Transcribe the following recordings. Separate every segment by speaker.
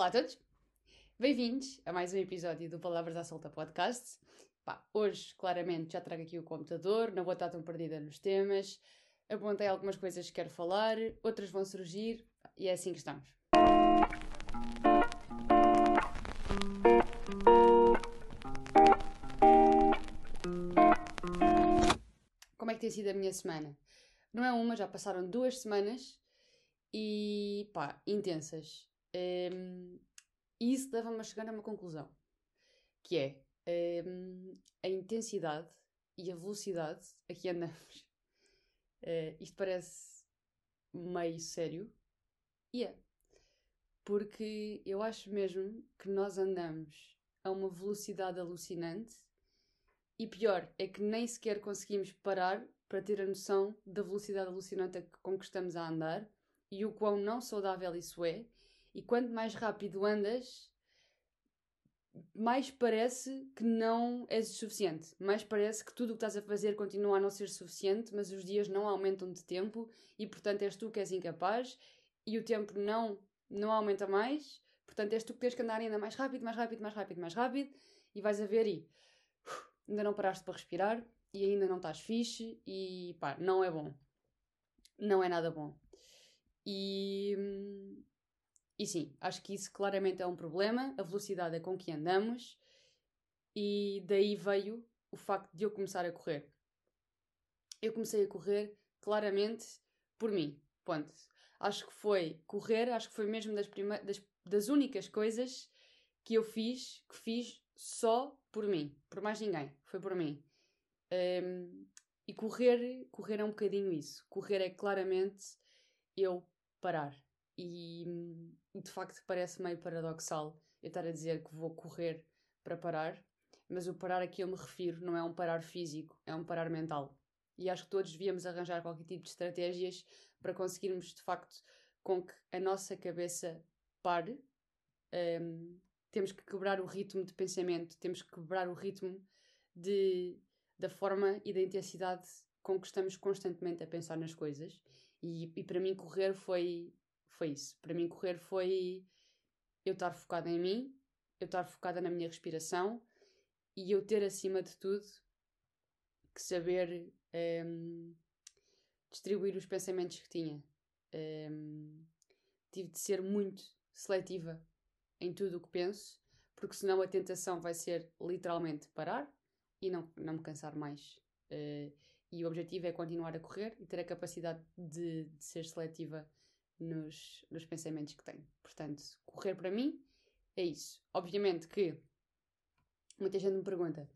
Speaker 1: Olá a todos, bem-vindos a mais um episódio do Palavras à Solta Podcast. Pá, hoje, claramente, já trago aqui o computador, não vou estar tão perdida nos temas. Apontei algumas coisas que quero falar, outras vão surgir e é assim que estamos. Como é que tem sido a minha semana? Não é uma, já passaram duas semanas e pá, intensas. Um, e isso leva-me a chegar a uma conclusão, que é um, a intensidade e a velocidade a que andamos. Uh, isto parece meio sério, e é. Porque eu acho mesmo que nós andamos a uma velocidade alucinante e pior é que nem sequer conseguimos parar para ter a noção da velocidade alucinante com que estamos a andar e o quão não saudável isso é. E quanto mais rápido andas, mais parece que não és suficiente. Mais parece que tudo o que estás a fazer continua a não ser suficiente, mas os dias não aumentam de tempo e, portanto, és tu que és incapaz e o tempo não, não aumenta mais. Portanto, és tu que tens que andar ainda mais rápido, mais rápido, mais rápido, mais rápido e vais a ver e ainda não paraste para respirar e ainda não estás fixe e pá, não é bom. Não é nada bom. E, e sim, acho que isso claramente é um problema, a velocidade é com que andamos, e daí veio o facto de eu começar a correr. Eu comecei a correr claramente por mim. Ponto. Acho que foi correr, acho que foi mesmo das, das, das únicas coisas que eu fiz, que fiz só por mim, por mais ninguém, foi por mim. Um, e correr, correr é um bocadinho isso. Correr é claramente eu parar. E, de facto parece meio paradoxal eu estar a dizer que vou correr para parar, mas o parar a que eu me refiro não é um parar físico, é um parar mental. E acho que todos devíamos arranjar qualquer tipo de estratégias para conseguirmos de facto com que a nossa cabeça pare. Um, temos que quebrar o ritmo de pensamento, temos que quebrar o ritmo de, da forma e da intensidade com que estamos constantemente a pensar nas coisas. E, e para mim, correr foi, foi isso. Para mim, correr foi eu estar focada em mim, eu estar focada na minha respiração e eu ter, acima de tudo, que saber um, distribuir os pensamentos que tinha. Um, tive de ser muito seletiva em tudo o que penso, porque senão a tentação vai ser literalmente parar e não, não me cansar mais. Uh, e o objetivo é continuar a correr e ter a capacidade de, de ser seletiva nos, nos pensamentos que tenho. Portanto, correr para mim é isso. Obviamente que muita gente me pergunta: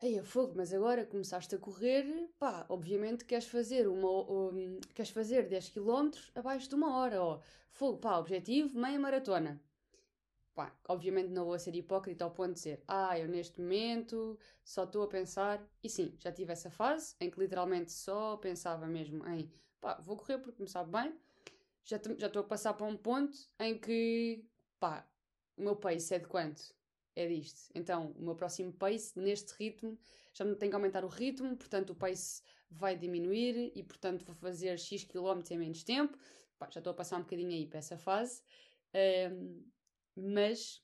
Speaker 1: Ei, é fogo, mas agora começaste a correr, pá, obviamente queres fazer uma, um, queres fazer 10 km abaixo de uma hora, ó. Fogo, pá, objetivo, meia maratona. Pá, obviamente não vou ser hipócrita ao ponto de dizer, ah, eu neste momento só estou a pensar. E sim, já tive essa fase em que literalmente só pensava mesmo em, pá, vou correr porque me sabe bem. Já estou a passar para um ponto em que, pá, o meu pace é de quanto? É disto. Então, o meu próximo pace, neste ritmo, já tenho que aumentar o ritmo, portanto, o pace vai diminuir e, portanto, vou fazer X km em menos tempo. Pá, já estou a passar um bocadinho aí para essa fase. Um, mas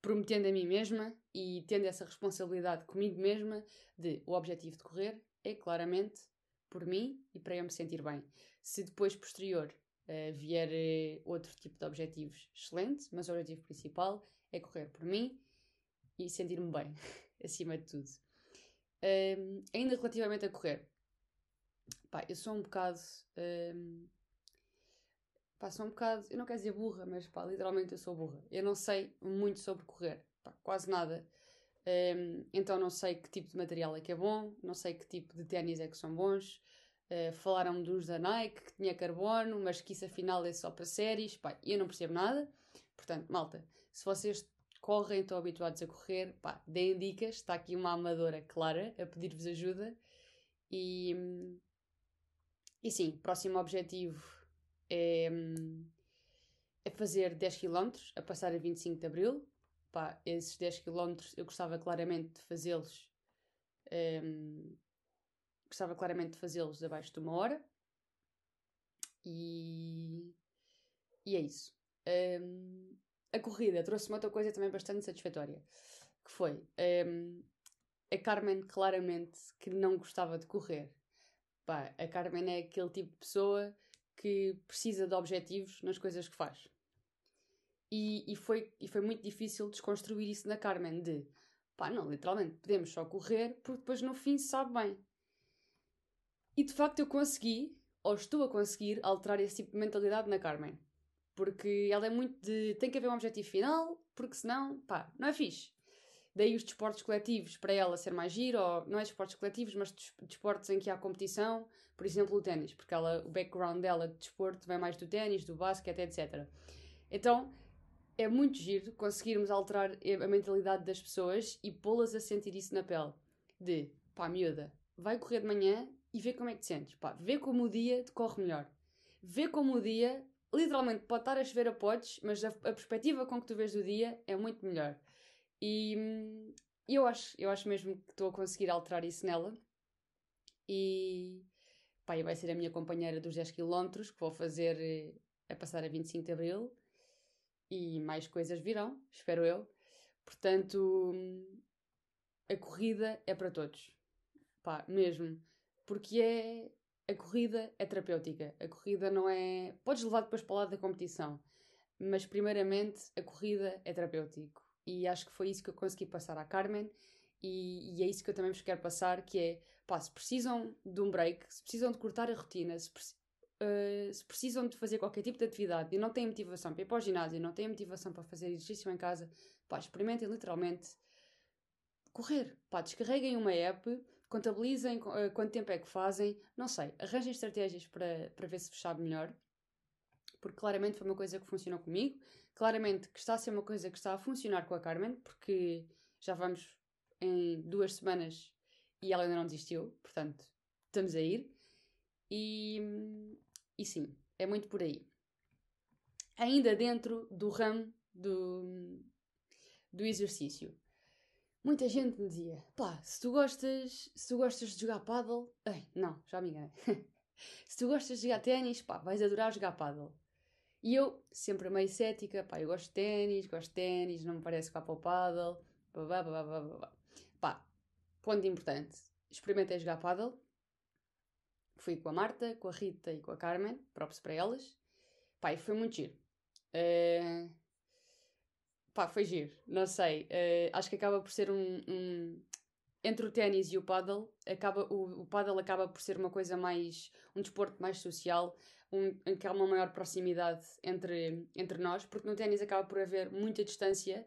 Speaker 1: prometendo a mim mesma e tendo essa responsabilidade comigo mesma de o objetivo de correr é claramente por mim e para eu me sentir bem. Se depois, posterior, uh, vier uh, outro tipo de objetivos, excelente, mas o objetivo principal é correr por mim e sentir-me bem, acima de tudo. Um, ainda relativamente a correr, pá, eu sou um bocado. Um, pá, sou um bocado, eu não quero dizer burra, mas pá, literalmente eu sou burra. Eu não sei muito sobre correr, pá, quase nada. Um, então não sei que tipo de material é que é bom, não sei que tipo de ténis é que são bons. Uh, falaram de uns da Nike que tinha carbono, mas que isso afinal é só para séries. Pá, eu não percebo nada. Portanto, malta, se vocês correm, estão habituados a correr, pá, deem dicas. Está aqui uma amadora clara a pedir-vos ajuda. E, e sim, próximo objetivo é, é fazer 10 km a passar a 25 de Abril. Pá, esses 10 km eu gostava claramente de fazê-los. Um, gostava claramente de fazê-los abaixo de uma hora. E, e é isso. Um, a corrida trouxe-me outra coisa também bastante satisfatória, que foi um, a Carmen claramente que não gostava de correr. Pá, a Carmen é aquele tipo de pessoa que precisa de objetivos nas coisas que faz. E, e, foi, e foi muito difícil desconstruir isso na Carmen, de pá, não, literalmente, podemos só correr porque depois no fim se sabe bem. E de facto eu consegui, ou estou a conseguir, alterar esse tipo de mentalidade na Carmen. Porque ela é muito de tem que haver um objetivo final, porque senão, pá, não é fixe. Daí os desportos coletivos para ela ser mais giro, ou não é desportos coletivos, mas desportos em que há competição, por exemplo o ténis, porque ela, o background dela de desporto vem mais do ténis, do basquete, etc. Então é muito giro conseguirmos alterar a mentalidade das pessoas e pô-las a sentir isso na pele. De pá, miúda, vai correr de manhã e vê como é que te sentes. Pá, vê como o dia te corre melhor. Vê como o dia literalmente pode estar a chover a potes, mas a, a perspectiva com que tu vês o dia é muito melhor. E hum, eu acho, eu acho mesmo que estou a conseguir alterar isso nela. E pá, vai ser a minha companheira dos 10 km que vou fazer eh, a passar a 25 de Abril. E mais coisas virão, espero eu. Portanto, a corrida é para todos. Pá, mesmo. Porque é, a corrida é terapêutica. A corrida não é. Podes levar depois para o lado da competição, mas primeiramente a corrida é terapêutico. E acho que foi isso que eu consegui passar à Carmen, e, e é isso que eu também vos quero passar: que é pá, se precisam de um break, se precisam de cortar a rotina, se, uh, se precisam de fazer qualquer tipo de atividade e não têm motivação para ir para o ginásio, não têm motivação para fazer exercício em casa, pá, experimentem literalmente correr. Pá, descarreguem uma app contabilizem uh, quanto tempo é que fazem, não sei, arranjem estratégias para, para ver se sabe melhor, porque claramente foi uma coisa que funcionou comigo, claramente que está a ser uma coisa que está a funcionar com a Carmen, porque já vamos em duas semanas e ela ainda não desistiu, portanto, estamos a ir. E, e sim, é muito por aí. Ainda dentro do ramo do, do exercício. Muita gente me dizia, pá, se tu gostas, se tu gostas de jogar paddle, ei, não, já me enganei. se tu gostas de jogar ténis, pá, vais adorar jogar paddle. E eu, sempre meio cética, pá, eu gosto de ténis, gosto de ténis, não me parece que vá para o paddle, babá, babá, babá. Pá, ponto importante, experimentei jogar paddle, fui com a Marta, com a Rita e com a Carmen, próprios para elas, pá, e foi muito giro. Uh, pá, foi giro, não sei. Uh, acho que acaba por ser um. um... Entre o ténis e o paddle, acaba, o, o paddle acaba por ser uma coisa mais. um desporto mais social, um, em que há uma maior proximidade entre, entre nós, porque no ténis acaba por haver muita distância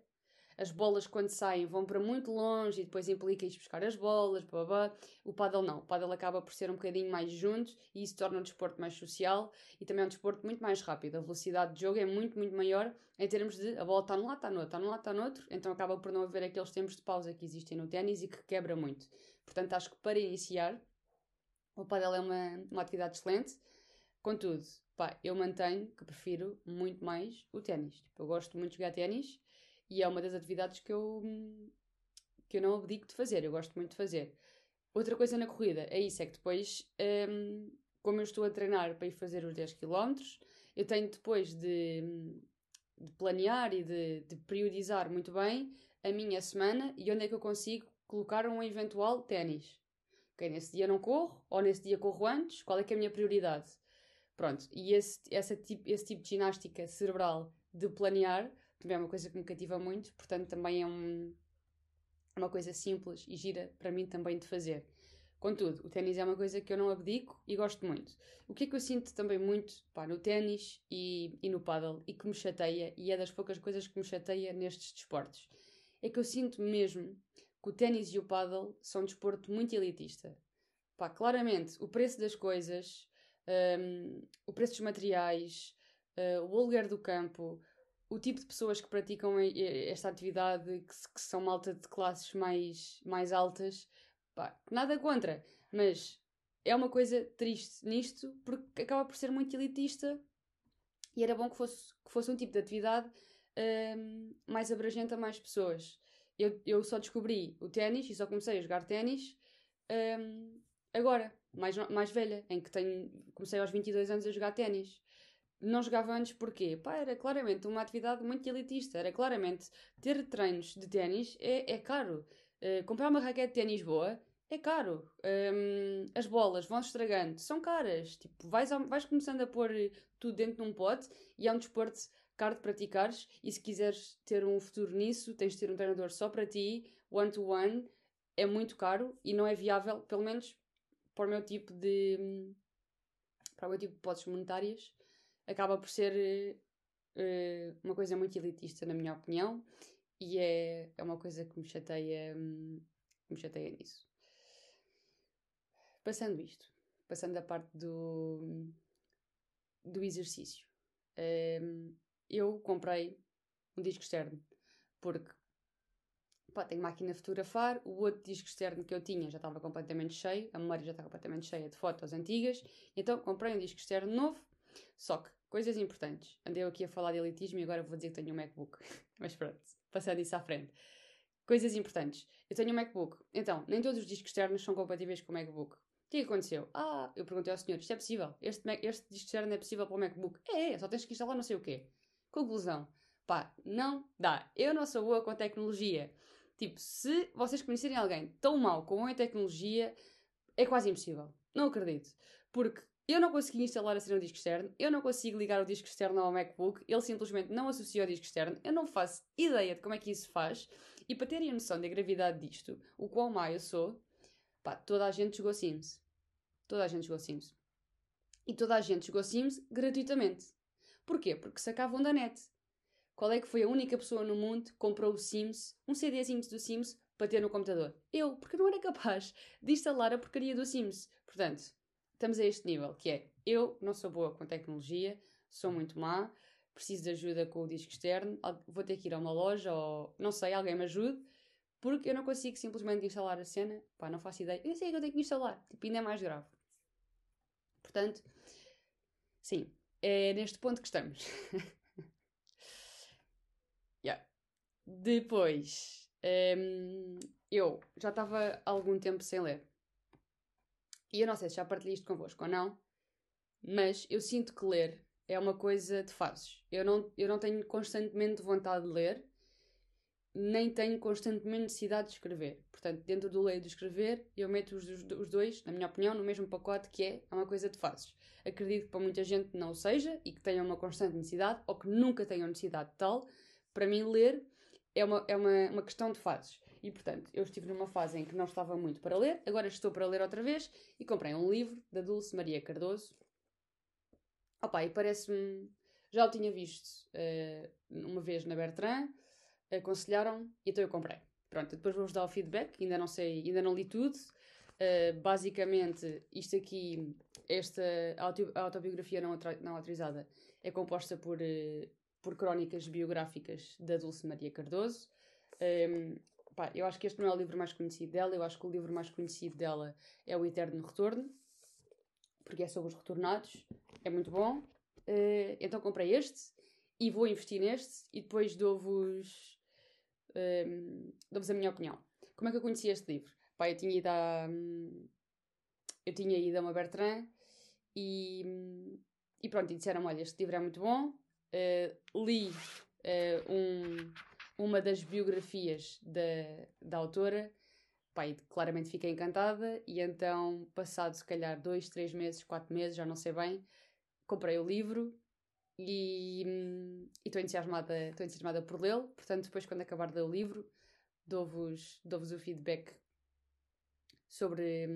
Speaker 1: as bolas quando saem vão para muito longe e depois implica ir buscar as bolas, blá, blá. o paddle não, o paddle acaba por ser um bocadinho mais juntos e isso torna o desporto mais social e também é um desporto muito mais rápido, a velocidade de jogo é muito, muito maior em termos de a bola está num lado, está no outro, está num lado, está no outro, então acaba por não haver aqueles tempos de pausa que existem no ténis e que quebra muito. Portanto, acho que para iniciar, o paddle é uma, uma atividade excelente, contudo, pá, eu mantenho que prefiro muito mais o ténis. Tipo, eu gosto muito de jogar ténis, e é uma das atividades que eu, que eu não abdico de fazer, eu gosto muito de fazer. Outra coisa na corrida é isso, é que depois, um, como eu estou a treinar para ir fazer os 10 km, eu tenho depois de, de planear e de, de periodizar muito bem a minha semana e onde é que eu consigo colocar um eventual ténis. Ok, nesse dia não corro, ou nesse dia corro antes, qual é que é a minha prioridade? Pronto, e esse, essa esse tipo de ginástica cerebral de planear também é uma coisa que me cativa muito, portanto também é um, uma coisa simples e gira para mim também de fazer. Contudo, o ténis é uma coisa que eu não abdico e gosto muito. O que é que eu sinto também muito pá, no ténis e, e no paddle e que me chateia, e é das poucas coisas que me chateia nestes desportos, é que eu sinto mesmo que o ténis e o paddle são um desporto muito elitista. Pá, claramente, o preço das coisas, um, o preço dos materiais, uh, o aluguer do campo, o tipo de pessoas que praticam esta atividade, que, que são malta de classes mais, mais altas, pá, nada contra, mas é uma coisa triste nisto porque acaba por ser muito elitista e era bom que fosse, que fosse um tipo de atividade um, mais abrangente a mais pessoas. Eu, eu só descobri o ténis e só comecei a jogar ténis um, agora, mais, mais velha, em que tenho, comecei aos 22 anos a jogar ténis. Não jogava antes porque, pá, era claramente uma atividade muito elitista. Era claramente ter treinos de ténis é, é caro. Uh, comprar uma raquete de ténis boa é caro. Um, as bolas vão estragando, são caras. Tipo, vais, vais começando a pôr tudo dentro de um pote e é um desporto caro de praticares. E se quiseres ter um futuro nisso, tens de ter um treinador só para ti, one-to-one. -one, é muito caro e não é viável, pelo menos para o meu tipo de. para o meu tipo de hipóteses monetárias. Acaba por ser uh, uma coisa muito elitista, na minha opinião, e é, é uma coisa que me chateia, um, me chateia nisso. Passando isto, passando a parte do, do exercício, um, eu comprei um disco externo porque pá, tenho máquina de fotografar, o outro disco externo que eu tinha já estava completamente cheio, a memória já está completamente cheia de fotos antigas, então comprei um disco externo novo, só que, coisas importantes, andei aqui a falar de elitismo e agora vou dizer que tenho um MacBook, mas pronto, passando isso à frente. Coisas importantes, eu tenho um MacBook, então, nem todos os discos externos são compatíveis com o MacBook. O que aconteceu? Ah, eu perguntei ao senhor, isto é possível? Este, Mac, este disco externo é possível para o MacBook? É, é, só tens que instalar não sei o quê. Conclusão. Pá, não dá. Eu não sou boa com tecnologia. Tipo, se vocês conhecerem alguém tão mal com a tecnologia, é quase impossível. Não acredito. Porque eu não consegui instalar a cena no disco externo, eu não consigo ligar o disco externo ao MacBook, ele simplesmente não associa ao disco externo, eu não faço ideia de como é que isso faz. E para terem a noção da gravidade disto, o quão má eu sou, Pá, toda a gente jogou Sims. Toda a gente jogou Sims. E toda a gente jogou Sims gratuitamente. Porquê? Porque sacavam da net. Qual é que foi a única pessoa no mundo que comprou o Sims, um CDzinho do Sims, para ter no computador? Eu, porque não era capaz de instalar a porcaria do Sims. Portanto, estamos a este nível, que é, eu não sou boa com tecnologia, sou muito má, preciso de ajuda com o disco externo, vou ter que ir a uma loja ou, não sei, alguém me ajude, porque eu não consigo simplesmente instalar a cena. Pá, não faço ideia. Eu sei que eu tenho que instalar. Tipo, ainda é mais grave. Portanto, sim. É neste ponto que estamos. yeah. Depois, um, eu já estava algum tempo sem ler. E eu não sei se já partilhei isto convosco ou não, mas eu sinto que ler é uma coisa de fases. Eu não, eu não tenho constantemente vontade de ler, nem tenho constantemente necessidade de escrever. Portanto, dentro do ler e do escrever, eu meto os, os, dois, na minha opinião, no mesmo pacote que é, é uma coisa de fases. Acredito que para muita gente não o seja e que tenha uma constante necessidade ou que nunca tenham necessidade de tal. Para mim, ler é uma, é uma, uma questão de fases. E, portanto, eu estive numa fase em que não estava muito para ler, agora estou para ler outra vez e comprei um livro da Dulce Maria Cardoso. Opa, e parece-me. Já o tinha visto uh, uma vez na Bertrand aconselharam e então eu comprei. Pronto, depois vou-vos dar o feedback, ainda não sei, ainda não li tudo. Uh, basicamente, isto aqui, esta autobiografia não, não autorizada, é composta por, uh, por crónicas biográficas da Dulce Maria Cardoso. Um, ehm, pá, eu acho que este não é o livro mais conhecido dela, eu acho que o livro mais conhecido dela é O Eterno Retorno, porque é sobre os retornados, é muito bom. Uh, então comprei este e vou investir neste e depois dou-vos um, dou-vos a minha opinião. Como é que eu conheci este livro? Pá, eu tinha ido a. Eu tinha ido a uma Bertrand e, e pronto, e disseram: olha, este livro é muito bom. Uh, li uh, um, uma das biografias da, da autora. E claramente fiquei encantada. E então, passado se calhar dois, três meses, quatro meses, já não sei bem, comprei o livro e estou entusiasmada, entusiasmada por lê-lo. Portanto, depois, quando acabar de ler o livro, dou-vos dou o feedback sobre,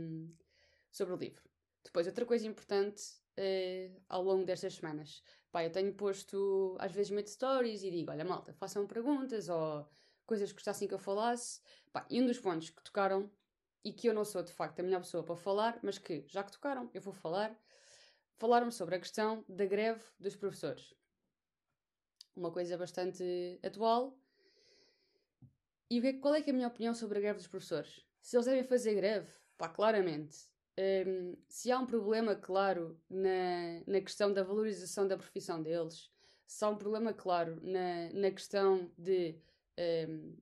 Speaker 1: sobre o livro. Depois, outra coisa importante uh, ao longo destas semanas. Pá, eu tenho posto, às vezes meto stories e digo, olha malta, façam perguntas ou coisas que gostassem que eu falasse. Pá, e um dos pontos que tocaram, e que eu não sou de facto a melhor pessoa para falar, mas que já que tocaram, eu vou falar, falaram sobre a questão da greve dos professores. Uma coisa bastante atual. E é qual é, que é a minha opinião sobre a greve dos professores? Se eles devem fazer greve, pá, claramente. Um, se há um problema claro na, na questão da valorização da profissão deles, se há um problema claro na, na questão de um,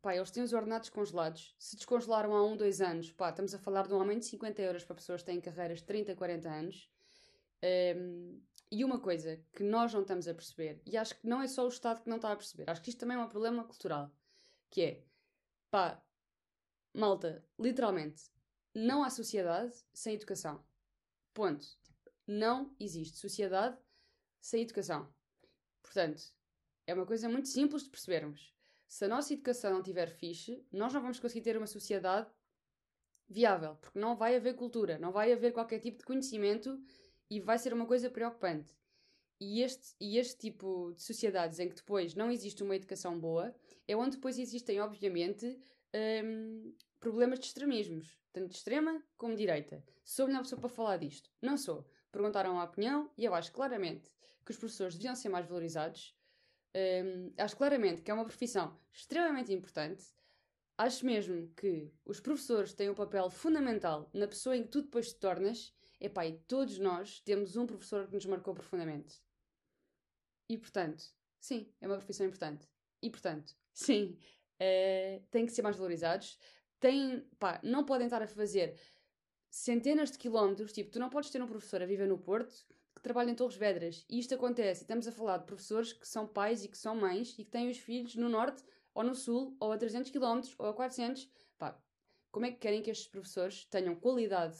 Speaker 1: pá, eles têm os ordenados congelados, se descongelaram há um, dois anos, pá, estamos a falar de um aumento de 50 euros para pessoas que têm carreiras de 30, 40 anos, um, E uma coisa que nós não estamos a perceber, e acho que não é só o Estado que não está a perceber, acho que isto também é um problema cultural, que é, pá, malta, literalmente, não há sociedade sem educação. Ponto. Não existe sociedade sem educação. Portanto, é uma coisa muito simples de percebermos. Se a nossa educação não tiver fixe, nós não vamos conseguir ter uma sociedade viável, porque não vai haver cultura, não vai haver qualquer tipo de conhecimento e vai ser uma coisa preocupante. E este, e este tipo de sociedades em que depois não existe uma educação boa é onde depois existem, obviamente, hum, problemas de extremismos, tanto de extrema como de direita. Sou melhor pessoa para falar disto? Não sou. Perguntaram a opinião e eu acho claramente que os professores deviam ser mais valorizados. Hum, acho claramente que é uma profissão extremamente importante. Acho mesmo que os professores têm um papel fundamental na pessoa em que tu depois te tornas Epá, e todos nós temos um professor que nos marcou profundamente. E portanto, sim, é uma profissão importante. E portanto, sim, uh, têm que ser mais valorizados. Têm, pá, não podem estar a fazer centenas de quilómetros. Tipo, tu não podes ter um professor a viver no Porto que trabalha em Torres Vedras. E isto acontece. Estamos a falar de professores que são pais e que são mães e que têm os filhos no Norte ou no Sul ou a 300 quilómetros ou a 400. Pá, como é que querem que estes professores tenham qualidade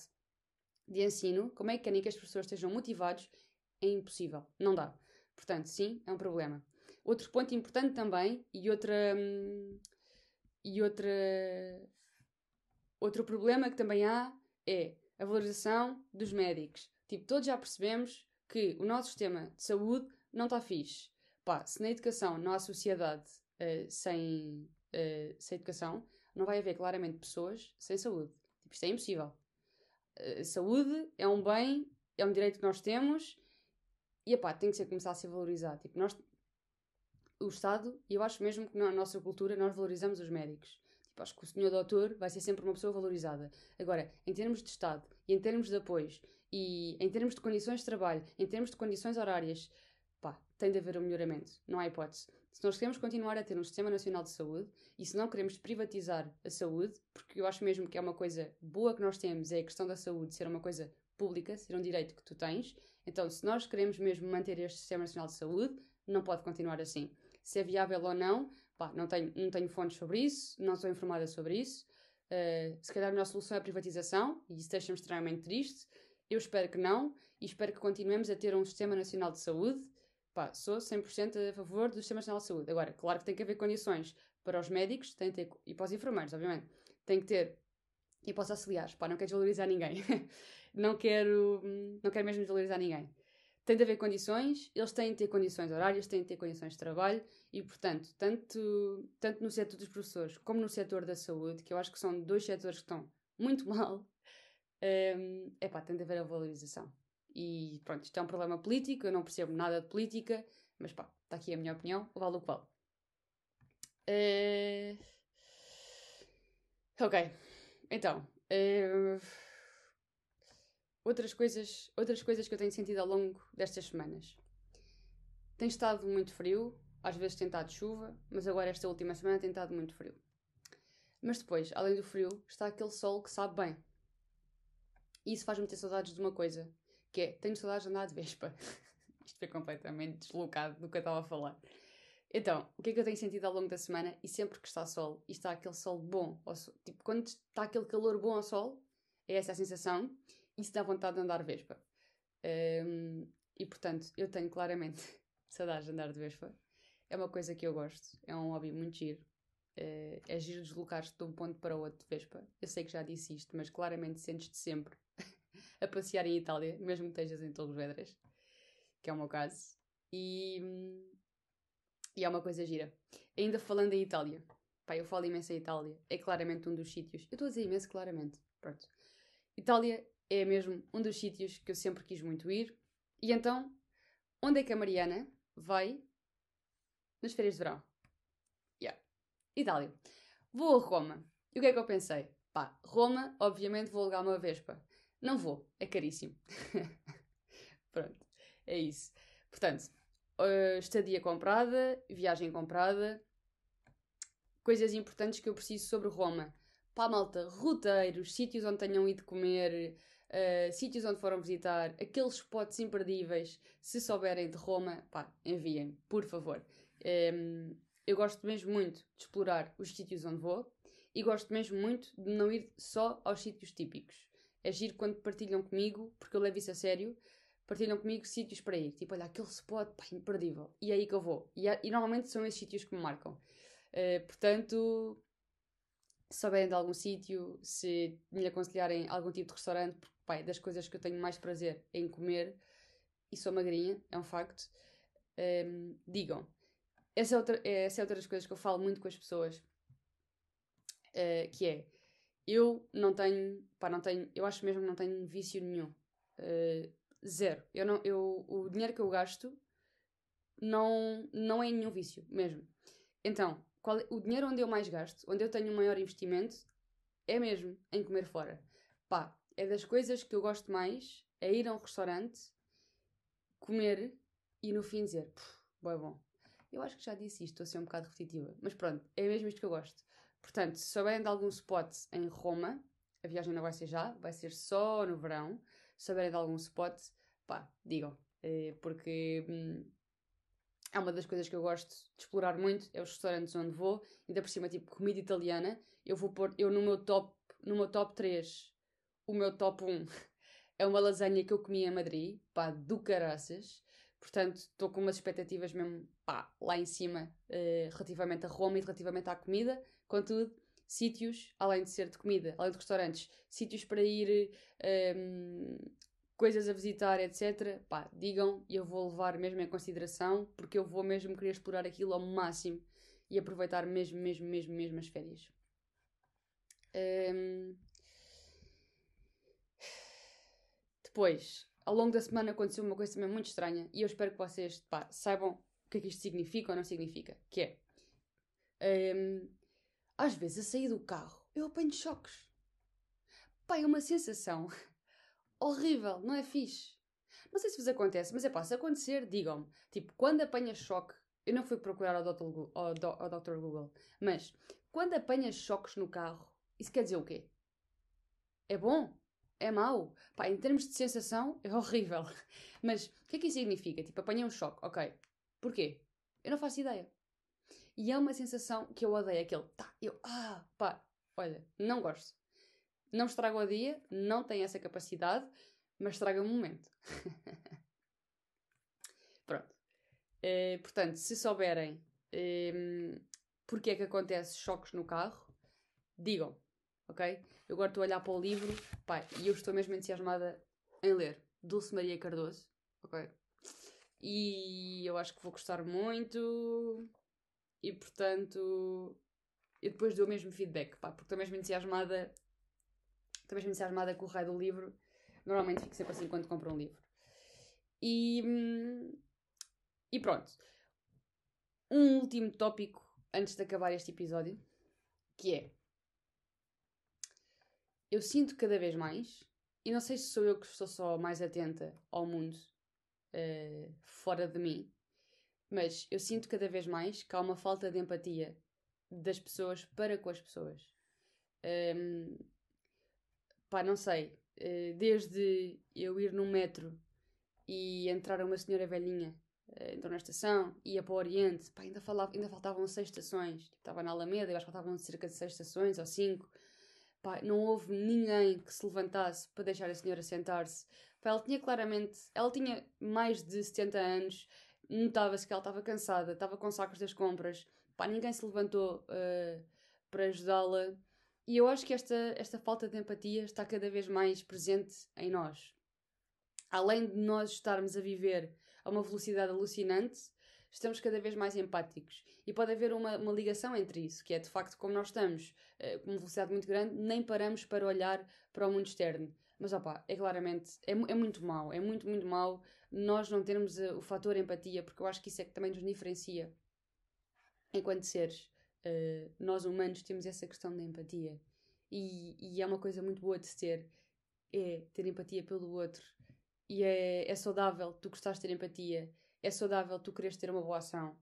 Speaker 1: de ensino, como é que querem que as pessoas estejam motivados? É impossível, não dá. Portanto, sim, é um problema. Outro ponto importante também, e outra. Hum, e outra. Outro problema que também há é a valorização dos médicos. Tipo, todos já percebemos que o nosso sistema de saúde não está fixe. Pá, se na educação não há sociedade uh, sem, uh, sem educação, não vai haver claramente pessoas sem saúde. Tipo, isto é impossível. Eh, saúde é um bem, é um direito que nós temos e epá, tem que ser começar a ser valorizado. Tipo, nós, o Estado, e eu acho mesmo que na nossa cultura nós valorizamos os médicos. Acho que o senhor doutor vai ser sempre uma pessoa valorizada. Agora, em termos de Estado e em termos de apoios e em termos de condições de trabalho, em termos de condições horárias, pá, tem de haver um melhoramento. Não há hipótese. Se nós queremos continuar a ter um Sistema Nacional de Saúde e se não queremos privatizar a saúde, porque eu acho mesmo que é uma coisa boa que nós temos, é a questão da saúde ser uma coisa pública, ser um direito que tu tens, então se nós queremos mesmo manter este Sistema Nacional de Saúde, não pode continuar assim. Se é viável ou não, pá, não tenho, não tenho fontes sobre isso, não sou informada sobre isso. Uh, se calhar a melhor solução é a privatização, e isso deixa-me extremamente triste. Eu espero que não, e espero que continuemos a ter um Sistema Nacional de Saúde pá, sou 100% a favor do Sistema Nacional de Saúde. Agora, claro que tem que haver condições para os médicos, tem ter, e para os enfermeiros, obviamente, tem que ter, e para os auxiliares, pá, não quero desvalorizar ninguém. não quero, não quero mesmo desvalorizar ninguém. Tem de haver condições, eles têm de ter condições horárias, têm de ter condições de trabalho e, portanto, tanto, tanto no setor dos professores como no setor da saúde, que eu acho que são dois setores que estão muito mal, é um, pá, tem de haver a valorização. E pronto, isto é um problema político, eu não percebo nada de política, mas pá, está aqui a minha opinião, vale o que vale. Uh... Ok, então. Uh... Outras coisas, outras coisas que eu tenho sentido ao longo destas semanas. Tem estado muito frio, às vezes tem estado chuva, mas agora esta última semana tem estado muito frio. Mas depois, além do frio, está aquele sol que sabe bem. E isso faz-me ter saudades de uma coisa, que é, tenho saudades de andar de Vespa. Isto foi completamente deslocado do que eu estava a falar. Então, o que é que eu tenho sentido ao longo da semana? E sempre que está sol, e está aquele sol bom, sol, tipo, quando está aquele calor bom ao sol, é essa a sensação, isso dá vontade de andar Vespa. Um, e portanto, eu tenho claramente saudades de andar de Vespa. É uma coisa que eu gosto, é um hobby muito giro. Uh, é giro deslocar-te de um ponto para o outro de Vespa. Eu sei que já disse isto, mas claramente sentes-te sempre a passear em Itália, mesmo que estejas em Torres Vedras, que é o meu caso. E, e é uma coisa gira. Ainda falando em Itália, pá, eu falo imenso em Itália, é claramente um dos sítios. Eu estou a dizer imenso claramente, pronto. Itália é mesmo um dos sítios que eu sempre quis muito ir. E então, onde é que a Mariana vai nas férias de verão? Yeah. Itália. Vou a Roma. E o que é que eu pensei? Pá, Roma, obviamente vou alugar uma Vespa. Não vou, é caríssimo. Pronto, é isso. Portanto, uh, estadia comprada, viagem comprada, coisas importantes que eu preciso sobre Roma. Pá, malta, roteiros, sítios onde tenham ido comer, uh, sítios onde foram visitar, aqueles spots imperdíveis. Se souberem de Roma, pá, enviem, por favor. Um, eu gosto mesmo muito de explorar os sítios onde vou e gosto mesmo muito de não ir só aos sítios típicos. É giro quando partilham comigo, porque eu levo isso a sério, partilham comigo sítios para ir. Tipo, olha, aquele spot, pá, imperdível. E é aí que eu vou. E, e normalmente são esses sítios que me marcam. Uh, portanto, se souberem de algum sítio, se me aconselharem algum tipo de restaurante, porque, é das coisas que eu tenho mais prazer em comer, e sou magrinha, é um facto, um, digam. Essa é, outra, essa é outra das coisas que eu falo muito com as pessoas, uh, que é, eu não tenho, pá, não tenho, eu acho mesmo que não tenho vício nenhum. Uh, zero. Eu não, eu, o dinheiro que eu gasto não, não é nenhum vício, mesmo. Então, qual, o dinheiro onde eu mais gasto, onde eu tenho um maior investimento, é mesmo em comer fora. Pá, é das coisas que eu gosto mais, é ir a um restaurante, comer e no fim dizer, bom, é bom. Eu acho que já disse isto, estou a ser um bocado repetitiva, mas pronto, é mesmo isto que eu gosto. Portanto, se souberem de algum spot em Roma, a viagem não vai ser já, vai ser só no verão. Se souberem de algum spot, pá, digam. É, porque hum, é uma das coisas que eu gosto de explorar muito, é os restaurantes onde vou, ainda por cima, tipo, comida italiana. Eu vou pôr, eu no meu top, no meu top 3, o meu top 1 é uma lasanha que eu comi em Madrid, pá, do caraças. Portanto, estou com umas expectativas mesmo, pá, lá em cima, uh, relativamente a Roma e relativamente à comida. Contudo, sítios, além de ser de comida, além de restaurantes, sítios para ir, um, coisas a visitar, etc. Pá, digam e eu vou levar mesmo em consideração, porque eu vou mesmo querer explorar aquilo ao máximo e aproveitar mesmo, mesmo, mesmo, mesmo as férias. Um... Depois, ao longo da semana aconteceu uma coisa também muito estranha e eu espero que vocês pá, saibam o que é que isto significa ou não significa. Que é, um, às vezes, a sair do carro, eu apanho choques. Pá, é uma sensação horrível, não é fixe. Não sei se vos acontece, mas é pá, se acontecer, digam-me. Tipo, quando apanhas choque, eu não fui procurar ao Dr. Google, Dr. Google, mas quando apanhas choques no carro, isso quer dizer o quê? É bom? É mau? Pá, em termos de sensação, é horrível. Mas o que é que isso significa? Tipo, apanhei um choque, ok. Porquê? Eu não faço ideia. E é uma sensação que eu odeio, aquele, tá, eu, ah, pá, olha, não gosto. Não estraga o dia, não tem essa capacidade, mas estraga o momento. Pronto. Uh, portanto, se souberem um, porque é que acontece choques no carro, digam, ok? Eu agora estou a olhar para o livro, pá, e eu estou mesmo entusiasmada em ler Dulce Maria Cardoso, ok? E eu acho que vou gostar muito e portanto eu depois dou o mesmo feedback, pá, porque estou mesmo entusiasmada, estou mesmo entusiasmada com o raio do livro. Normalmente fico sempre assim quando compro um livro. E, e pronto. Um último tópico antes de acabar este episódio, que é eu sinto cada vez mais, e não sei se sou eu que estou só mais atenta ao mundo uh, fora de mim, mas eu sinto cada vez mais que há uma falta de empatia das pessoas para com as pessoas. Um, pá, não sei. Uh, desde eu ir num metro e entrar uma senhora velhinha, uh, entrou na estação, ia para o Oriente, pá, ainda, falava, ainda faltavam seis estações. Estava na Alameda, eu acho que faltavam cerca de seis estações ou cinco. Pá, não houve ninguém que se levantasse para deixar a senhora sentar-se. ela tinha claramente, ela tinha mais de 70 anos, notava-se que ela estava cansada, estava com sacos das compras, pá, ninguém se levantou uh, para ajudá-la. E eu acho que esta, esta falta de empatia está cada vez mais presente em nós. Além de nós estarmos a viver a uma velocidade alucinante, estamos cada vez mais empáticos. E pode haver uma, uma ligação entre isso, que é de facto como nós estamos uh, com uma velocidade muito grande, nem paramos para olhar para o mundo externo. Mas opá, é claramente, é, é muito mau, é muito, muito mau nós não termos uh, o fator empatia, porque eu acho que isso é que também nos diferencia enquanto seres. Uh, nós humanos temos essa questão da empatia e, e, é uma coisa muito boa de se ter, é ter empatia pelo outro e é, é saudável tu gostares de ter empatia, é saudável tu quereres ter uma boa ação,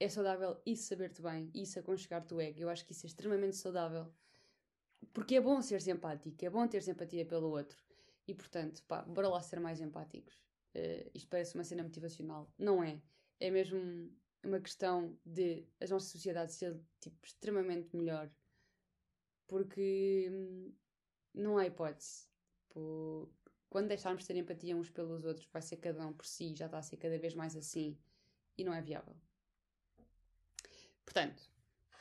Speaker 1: é saudável isso saber-te bem, isso aconchegar-te o ego, eu acho que isso é extremamente saudável porque é bom ser empático, é bom ter empatia pelo outro E portanto, pá, bora lá ser mais empáticos. Uh, isto parece uma cena motivacional. Não é. É mesmo uma questão de a nossa sociedade ser tipo, extremamente melhor. Porque hum, não há hipótese. Tipo, quando deixarmos de ter empatia uns pelos outros, vai ser cada um por si, já está a ser cada vez mais assim e não é viável. Portanto,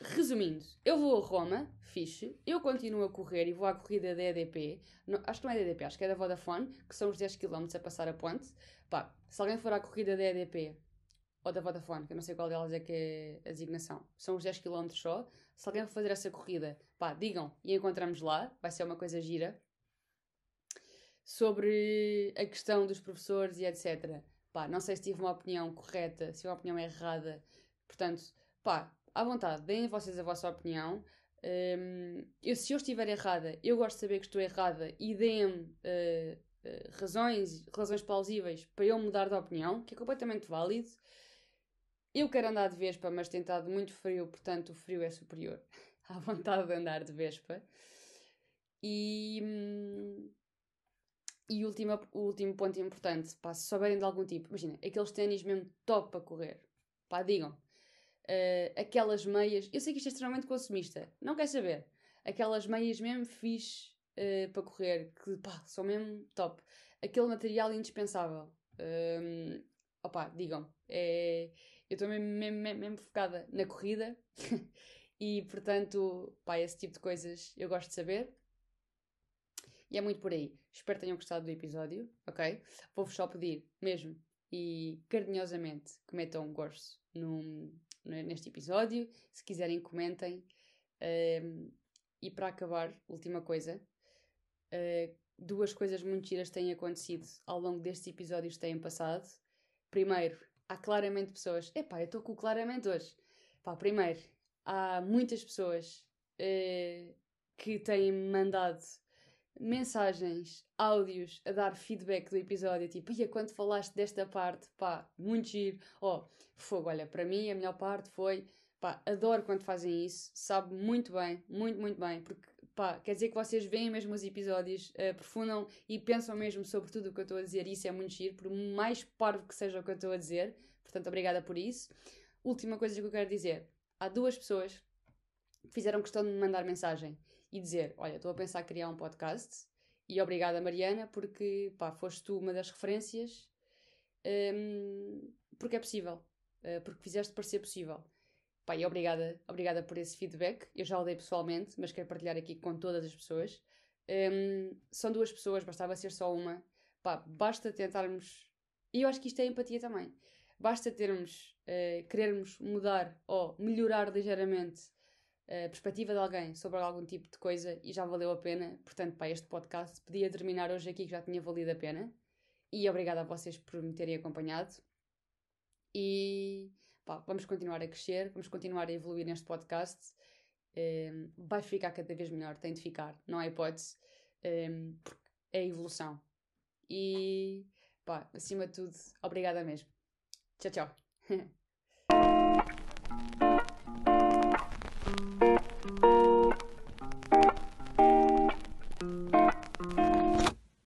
Speaker 1: resumindo, eu vou a Roma, fixe, eu continuo a correr e vou à corrida da EDP, não, acho que não é da EDP, acho que é da Vodafone, que são os 10 km a passar a ponte. Pá, se alguém for à corrida da EDP ou da Vodafone, que eu não sei qual delas é que é a designação, são os 10 km só. Se alguém for fazer essa corrida, pá, digam e encontramos lá, vai ser uma coisa gira sobre a questão dos professores e etc. Pá, não sei se tive uma opinião correta, se uma opinião errada. Portanto, pá, à vontade, deem vocês a vossa opinião. Um, eu, se eu estiver errada, eu gosto de saber que estou errada e deem-me uh, uh, razões, razões plausíveis para eu mudar de opinião, que é completamente válido. Eu quero andar de Vespa, mas tem estado muito frio, portanto o frio é superior à vontade de andar de Vespa. E, hum, e última, o último ponto importante, pá, se souberem de algum tipo, imagina, aqueles ténis mesmo top para correr, pá, digam. Uh, aquelas meias, eu sei que isto é extremamente consumista, não quer saber. Aquelas meias mesmo fixe uh, para correr, que pá, são mesmo top. Aquele material indispensável. Um, ehm, opá, digam. É, eu estou mesmo, mesmo, mesmo, mesmo focada na corrida e, portanto, pá, esse tipo de coisas eu gosto de saber. E é muito por aí. Espero que tenham gostado do episódio, ok? Vou-vos só pedir, mesmo e carinhosamente, que metam um gosto no, neste episódio. Se quiserem, comentem. Um, e para acabar, última coisa. Uh, duas coisas muito giras têm acontecido ao longo destes episódios que têm passado. Primeiro, há claramente pessoas. Epá, eu estou com o claramente hoje. Pá, primeiro, há muitas pessoas uh, que têm mandado mensagens, áudios a dar feedback do episódio, tipo, ia quando falaste desta parte, pá, muito giro. Oh, fogo, olha, para mim a melhor parte foi, pá, adoro quando fazem isso, sabe muito bem, muito, muito bem, porque, pá, quer dizer que vocês veem mesmo os episódios, uh, aprofundam e pensam mesmo sobre tudo o que eu estou a dizer, isso é muito giro, por mais parvo que seja o que eu estou a dizer, portanto, obrigada por isso. Última coisa que eu quero dizer, há duas pessoas que fizeram questão de me mandar mensagem e dizer: Olha, estou a pensar em criar um podcast e obrigada, Mariana, porque pá, foste tu uma das referências, um, porque é possível, uh, porque fizeste parecer possível. Pá, e obrigada, obrigada por esse feedback. Eu já o dei pessoalmente, mas quero partilhar aqui com todas as pessoas. Um, são duas pessoas, bastava ser só uma. Pá, basta tentarmos. E eu acho que isto é empatia também. Basta termos, uh, querermos mudar ou melhorar ligeiramente a perspectiva de alguém sobre algum tipo de coisa e já valeu a pena. Portanto, para este podcast podia terminar hoje aqui que já tinha valido a pena. E obrigada a vocês por me terem acompanhado. E pá, vamos continuar a crescer, vamos continuar a evoluir neste podcast. Um, ehm, vai ficar cada vez melhor, tem de ficar, não há hipótese, um, ehm, é evolução. E pá, acima de tudo, obrigada mesmo. Tchau, tchau.